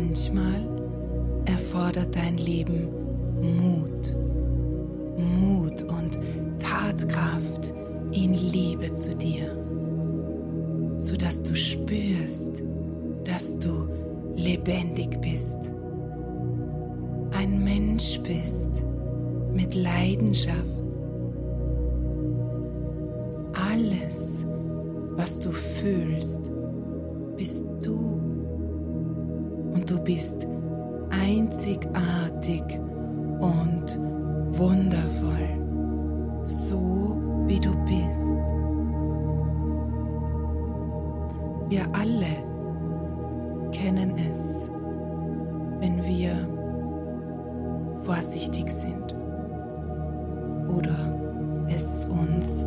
manchmal erfordert dein Leben Mut. Mut und Tatkraft in Liebe zu dir, sodass du spürst, dass du lebendig bist, ein Mensch bist mit Leidenschaft. Alles, was du fühlst, bist du. Und du bist einzigartig und wundervoll, so wie du bist. Wir alle kennen es, wenn wir vorsichtig sind oder es uns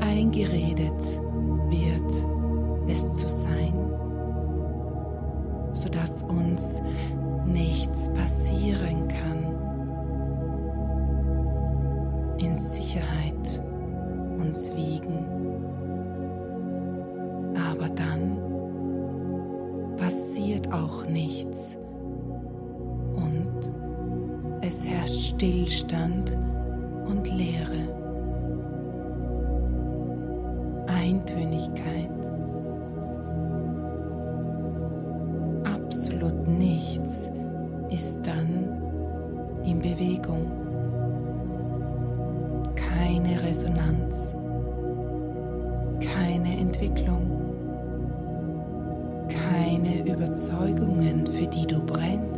eingeredet wird, es zu sein, sodass uns nichts passieren kann. In Sicherheit uns wiegen. Aber dann passiert auch nichts und es herrscht Stillstand und Leere. Eintönigkeit. Nichts ist dann in Bewegung. Keine Resonanz, keine Entwicklung, keine Überzeugungen, für die du brennst,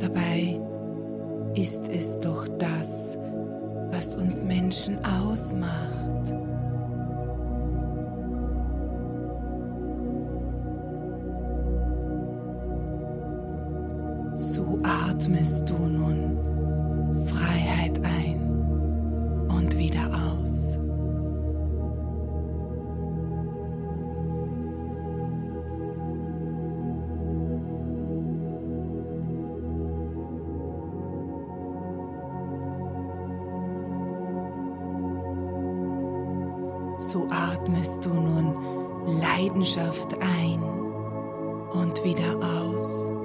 Dabei ist es doch das, was uns Menschen ausmacht. Atmest du nun Leidenschaft ein und wieder aus.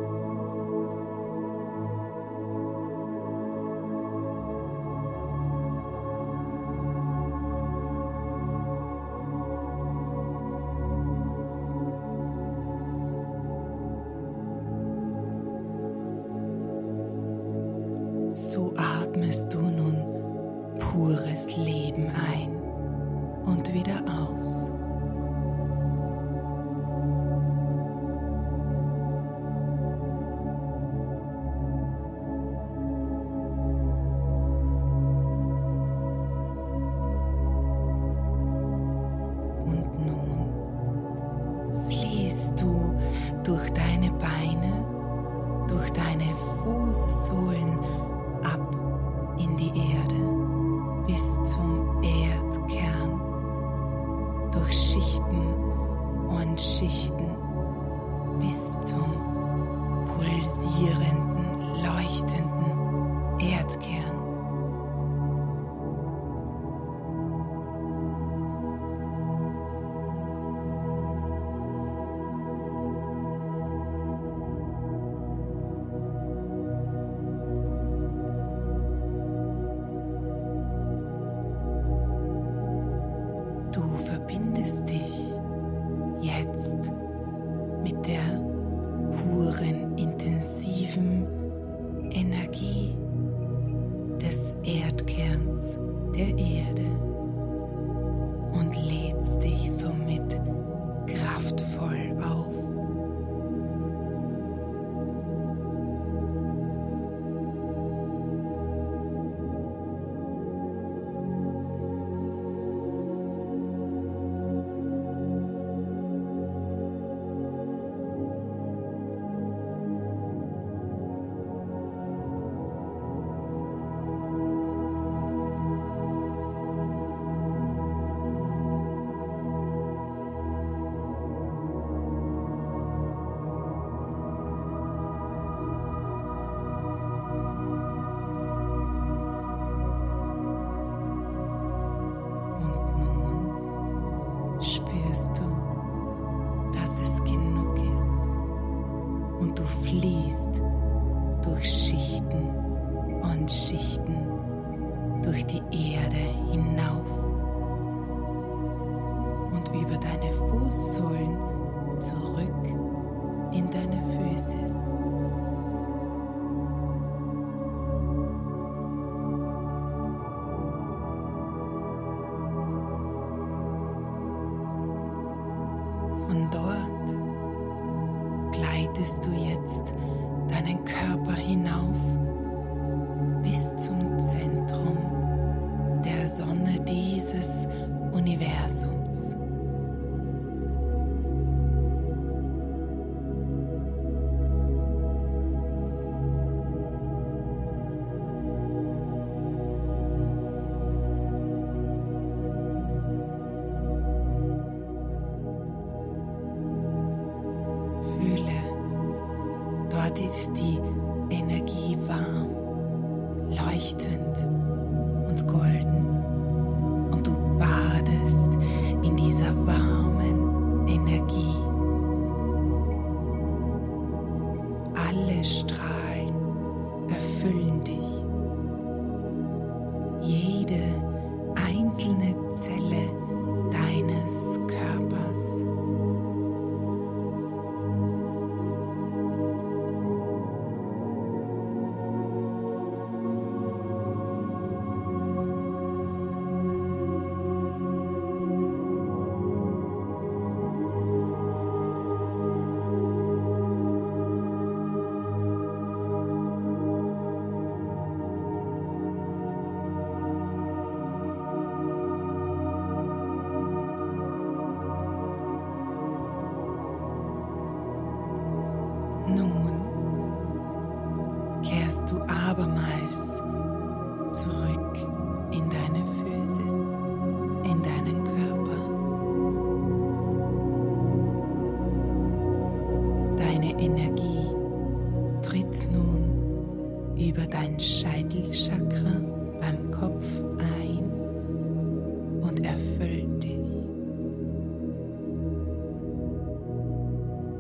Durch deine Beine, durch deine Fußsohlen ab in die Erde Du verbindest dich jetzt mit der puren, intensiven Energie des Erdkerns der Erde und lädst dich somit kraftvoll auf. Gleitest du jetzt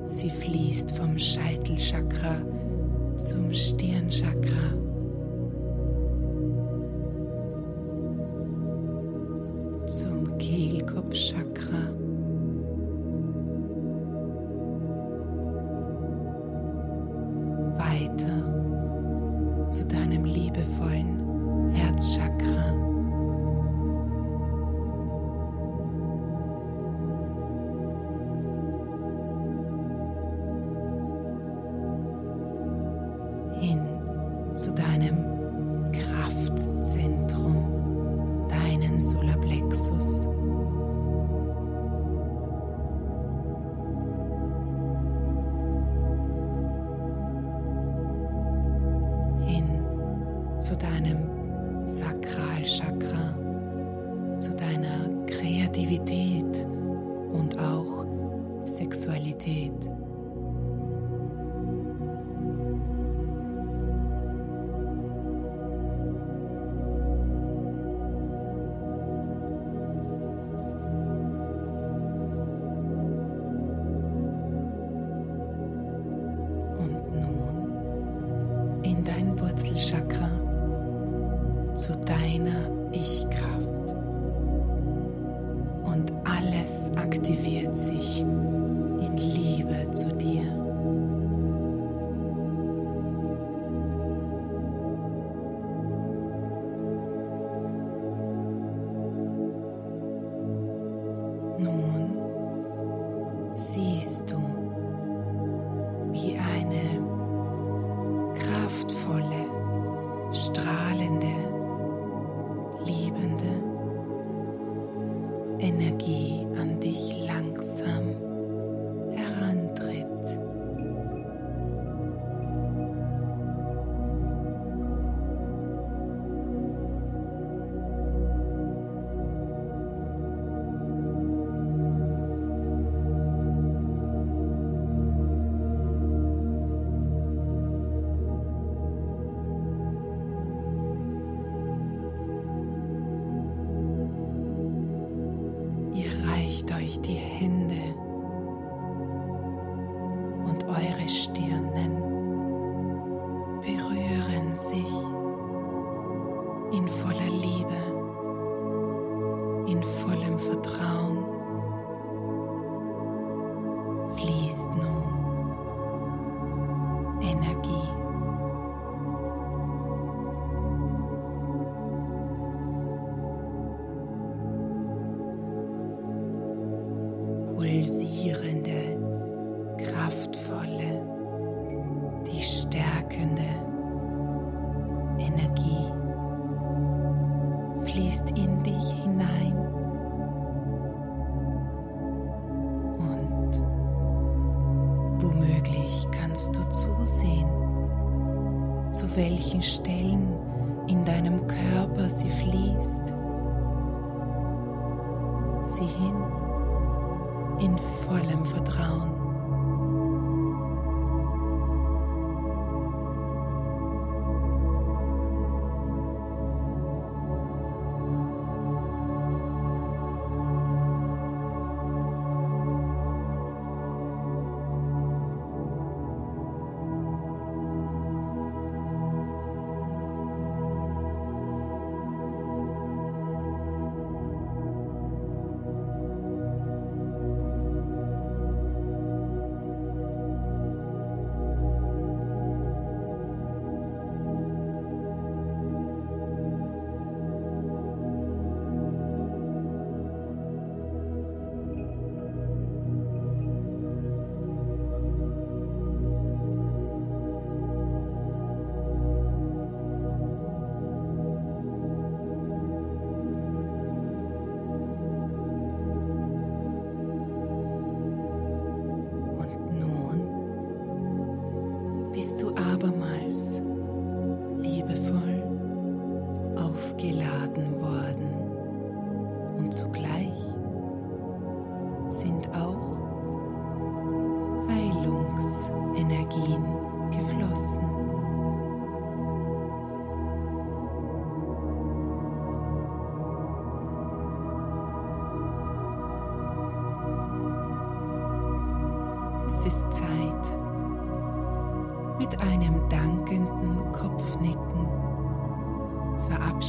Sie fließt vom Scheitelchakra zum Stirnchakra. zu deinem Es aktiviert sich. Pulsierende, kraftvolle, die stärkende Energie fließt in dich hinein und womöglich kannst du zusehen, zu welchen Stellen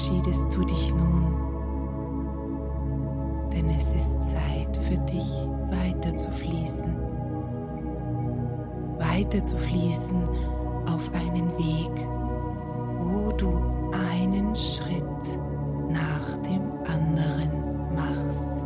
verabschiedest du dich nun, denn es ist Zeit für dich weiter zu fließen. Weiter zu fließen auf einen Weg, wo du einen Schritt nach dem anderen machst.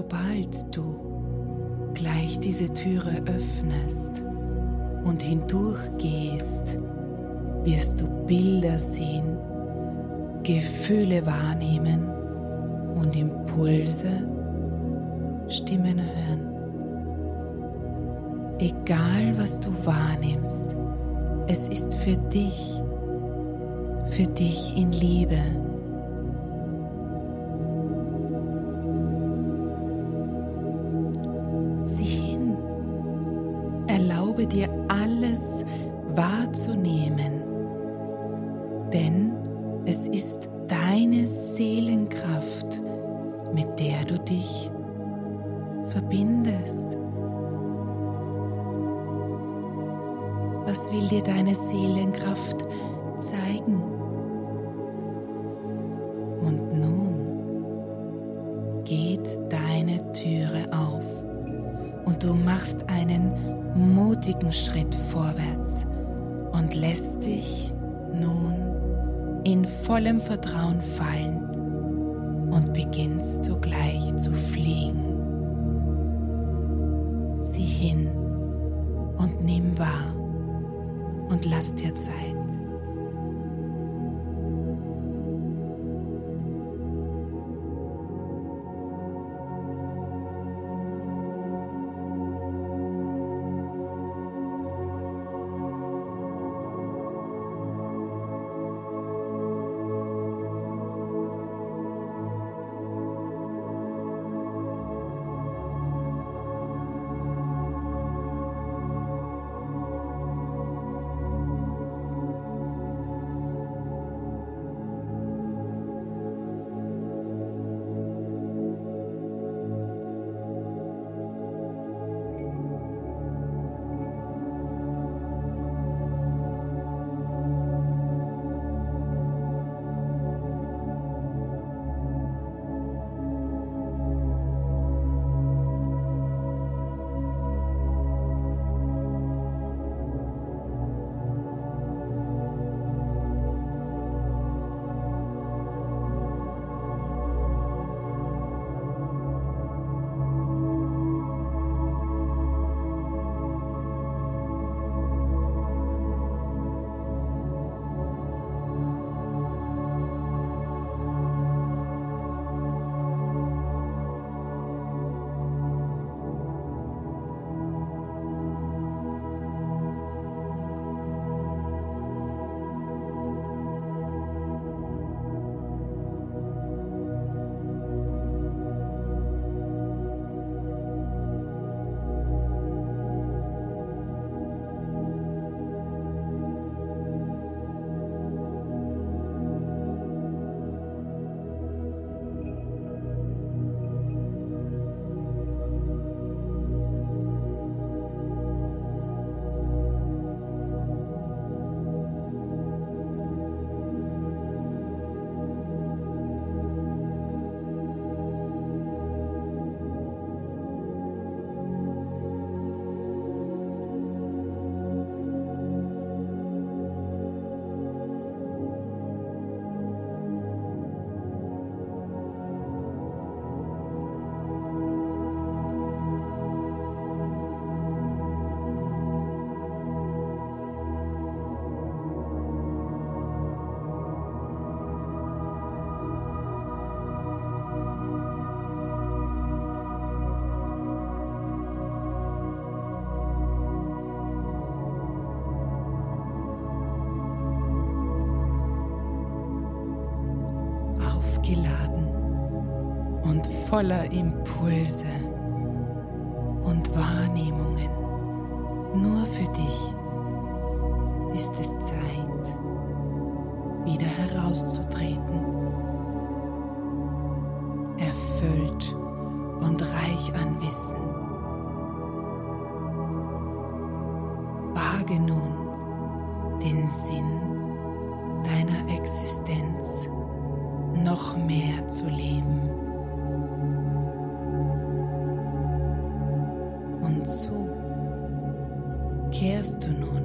Sobald du gleich diese Türe öffnest und hindurchgehst, wirst du Bilder sehen, Gefühle wahrnehmen und Impulse, Stimmen hören. Egal was du wahrnimmst, es ist für dich, für dich in Liebe. Dir alles wahrzunehmen, denn es ist deine Seelenkraft, mit der du dich verbindest. Was will dir deine Seelenkraft zeigen? Und nun geht deine Türe auf und du machst einen mutigen Schritt vorwärts und lässt dich nun in vollem Vertrauen fallen und beginnst sogleich zu fliegen. Sieh hin und nimm wahr und lass dir Zeit. Voller Impulse und Wahrnehmungen. Nur für dich ist es Zeit, wieder herauszutreten. Erfüllt und reich an Wissen. Wage nun den Sinn kehrst du